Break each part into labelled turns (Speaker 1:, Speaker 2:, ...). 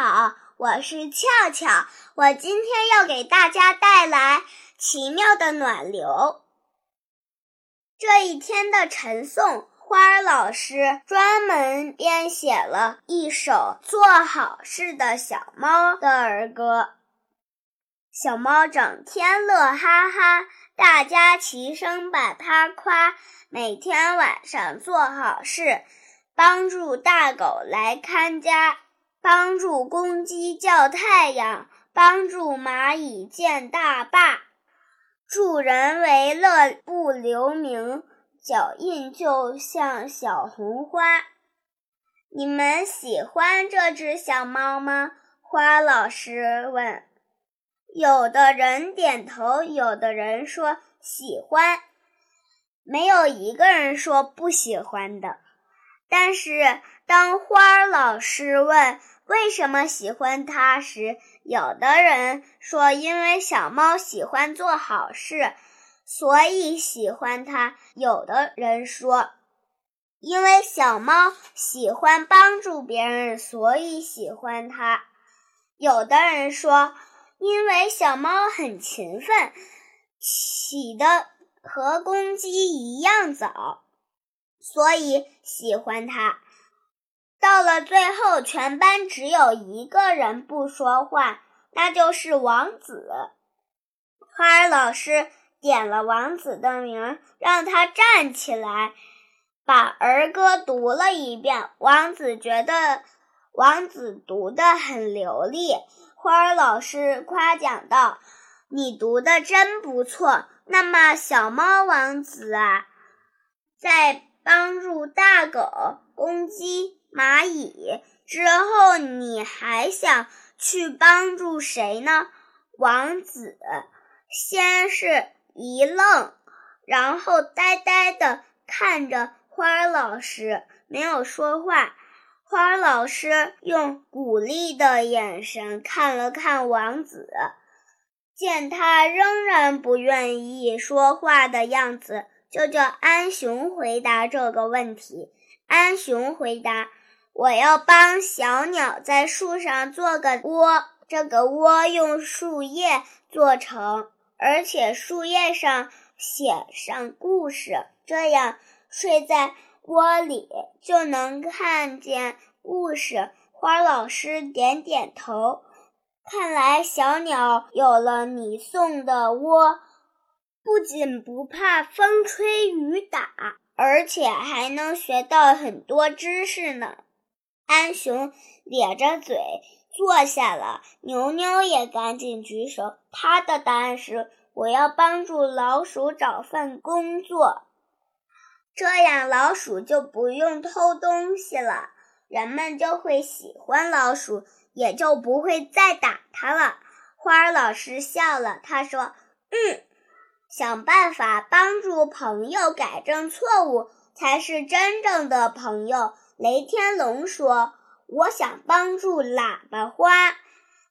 Speaker 1: 好，我是俏俏。我今天要给大家带来奇妙的暖流。这一天的晨诵，花儿老师专门编写了一首做好事的小猫的儿歌。小猫整天乐哈哈，大家齐声把它夸。每天晚上做好事，帮助大狗来看家。帮助公鸡叫太阳，帮助蚂蚁建大坝，助人为乐不留名，脚印就像小红花。你们喜欢这只小猫吗？花老师问。有的人点头，有的人说喜欢，没有一个人说不喜欢的。但是当花老师问，为什么喜欢它时，有的人说因为小猫喜欢做好事，所以喜欢它；有的人说，因为小猫喜欢帮助别人，所以喜欢它；有的人说，因为小猫很勤奋，起得和公鸡一样早，所以喜欢它。到了最后，全班只有一个人不说话，那就是王子。花儿老师点了王子的名，让他站起来，把儿歌读了一遍。王子觉得王子读得很流利，花儿老师夸奖道：“你读的真不错。”那么，小猫王子啊，在帮助大狗、公鸡。蚂蚁之后，你还想去帮助谁呢？王子先是一愣，然后呆呆地看着花儿老师，没有说话。花儿老师用鼓励的眼神看了看王子，见他仍然不愿意说话的样子，就叫安熊回答这个问题。安熊回答。我要帮小鸟在树上做个窝，这个窝用树叶做成，而且树叶上写上故事，这样睡在窝里就能看见故事。花老师点点头，看来小鸟有了你送的窝，不仅不怕风吹雨打，而且还能学到很多知识呢。安熊咧着嘴坐下了，牛牛也赶紧举手。他的答案是：我要帮助老鼠找份工作，这样老鼠就不用偷东西了，人们就会喜欢老鼠，也就不会再打它了。花儿老师笑了，他说：“嗯，想办法帮助朋友改正错误，才是真正的朋友。”雷天龙说：“我想帮助喇叭花，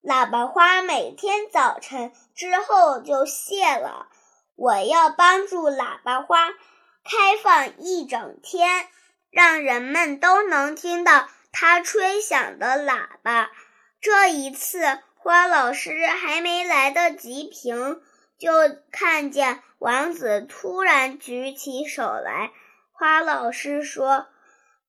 Speaker 1: 喇叭花每天早晨之后就谢了。我要帮助喇叭花开放一整天，让人们都能听到它吹响的喇叭。”这一次，花老师还没来得及评，就看见王子突然举起手来。花老师说。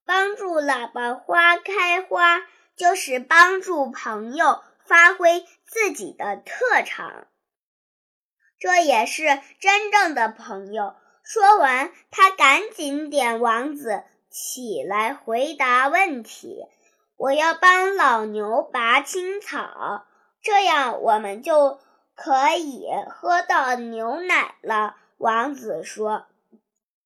Speaker 1: 帮助喇叭花开花，就是帮助朋友发挥自己的特长，这也是真正的朋友。说完，他赶紧点王子起来回答问题：“我要帮老牛拔青草，这样我们就可以喝到牛奶了。”王子说：“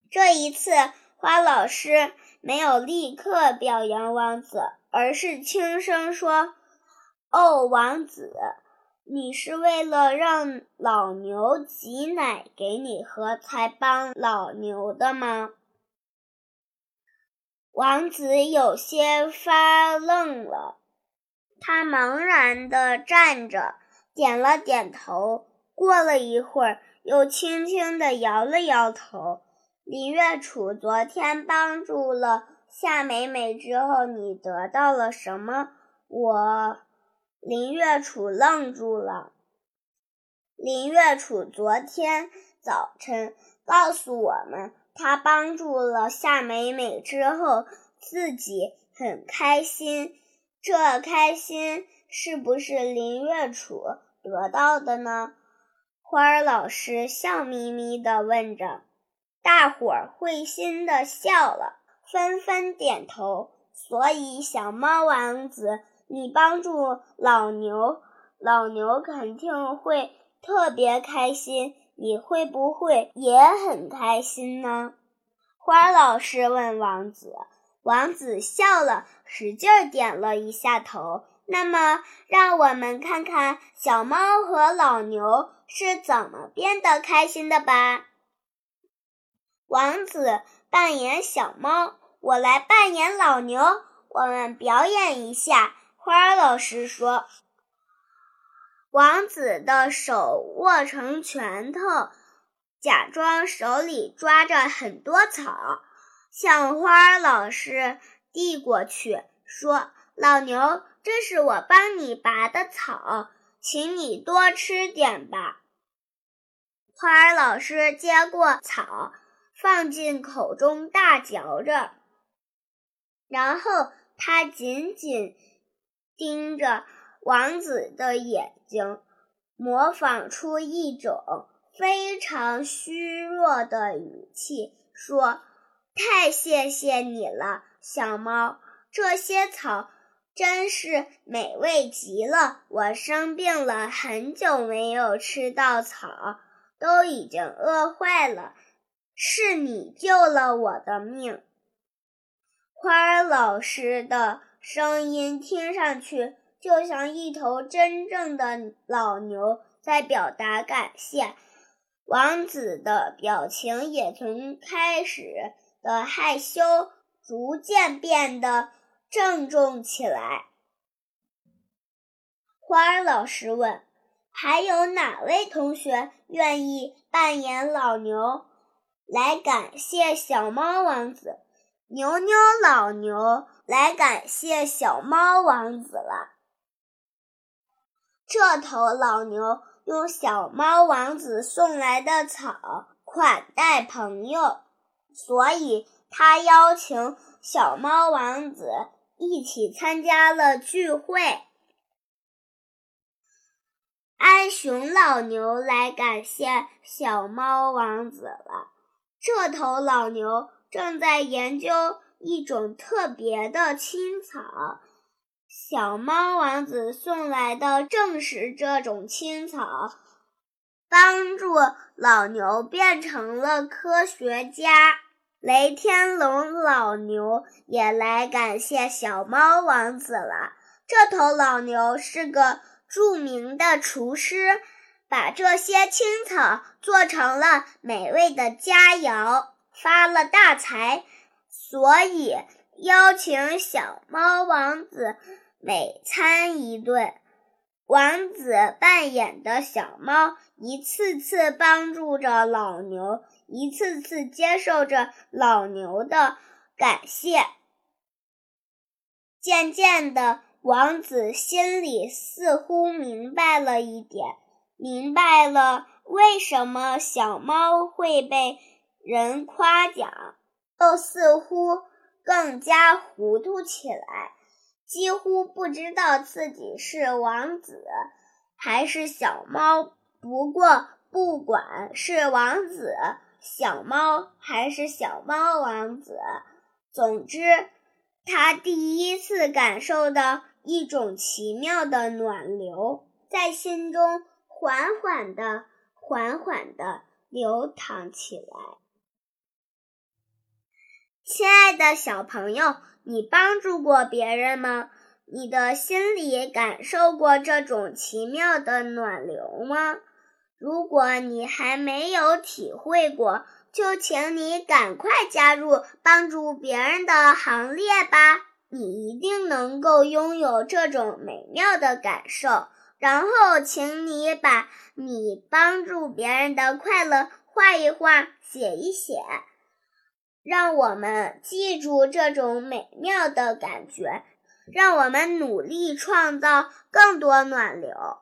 Speaker 1: 这一次，花老师。”没有立刻表扬王子，而是轻声说：“哦，王子，你是为了让老牛挤奶给你喝才帮老牛的吗？”王子有些发愣了，他茫然地站着，点了点头。过了一会儿，又轻轻地摇了摇头。李月楚昨天帮助了夏美美之后，你得到了什么？我林月楚愣住了。林月楚昨天早晨告诉我们，他帮助了夏美美之后，自己很开心。这开心是不是林月楚得到的呢？花儿老师笑眯眯地问着。大伙儿会心地笑了，纷纷点头。所以，小猫王子，你帮助老牛，老牛肯定会特别开心。你会不会也很开心呢？花老师问王子。王子笑了，使劲点了一下头。那么，让我们看看小猫和老牛是怎么变得开心的吧。王子扮演小猫，我来扮演老牛。我们表演一下。花儿老师说：“王子的手握成拳头，假装手里抓着很多草，向花儿老师递过去，说：‘老牛，这是我帮你拔的草，请你多吃点吧。’花儿老师接过草。”放进口中大嚼着，然后他紧紧盯着王子的眼睛，模仿出一种非常虚弱的语气说：“太谢谢你了，小猫，这些草真是美味极了。我生病了很久，没有吃到草，都已经饿坏了。”是你救了我的命，花儿老师的声音听上去就像一头真正的老牛在表达感谢。王子的表情也从开始的害羞逐渐变得郑重起来。花儿老师问：“还有哪位同学愿意扮演老牛？”来感谢小猫王子，牛牛老牛来感谢小猫王子了。这头老牛用小猫王子送来的草款待朋友，所以他邀请小猫王子一起参加了聚会。安熊老牛来感谢小猫王子了。这头老牛正在研究一种特别的青草，小猫王子送来的正是这种青草，帮助老牛变成了科学家。雷天龙老牛也来感谢小猫王子了。这头老牛是个著名的厨师。把这些青草做成了美味的佳肴，发了大财，所以邀请小猫王子每餐一顿。王子扮演的小猫一次次帮助着老牛，一次次接受着老牛的感谢。渐渐的，王子心里似乎明白了一点。明白了，为什么小猫会被人夸奖，又似乎更加糊涂起来，几乎不知道自己是王子还是小猫。不过，不管是王子、小猫还是小猫王子，总之，他第一次感受到一种奇妙的暖流在心中。缓缓的，缓缓的流淌起来。亲爱的小朋友，你帮助过别人吗？你的心里感受过这种奇妙的暖流吗？如果你还没有体会过，就请你赶快加入帮助别人的行列吧！你一定能够拥有这种美妙的感受。然后，请你把你帮助别人的快乐画一画，写一写，让我们记住这种美妙的感觉。让我们努力创造更多暖流。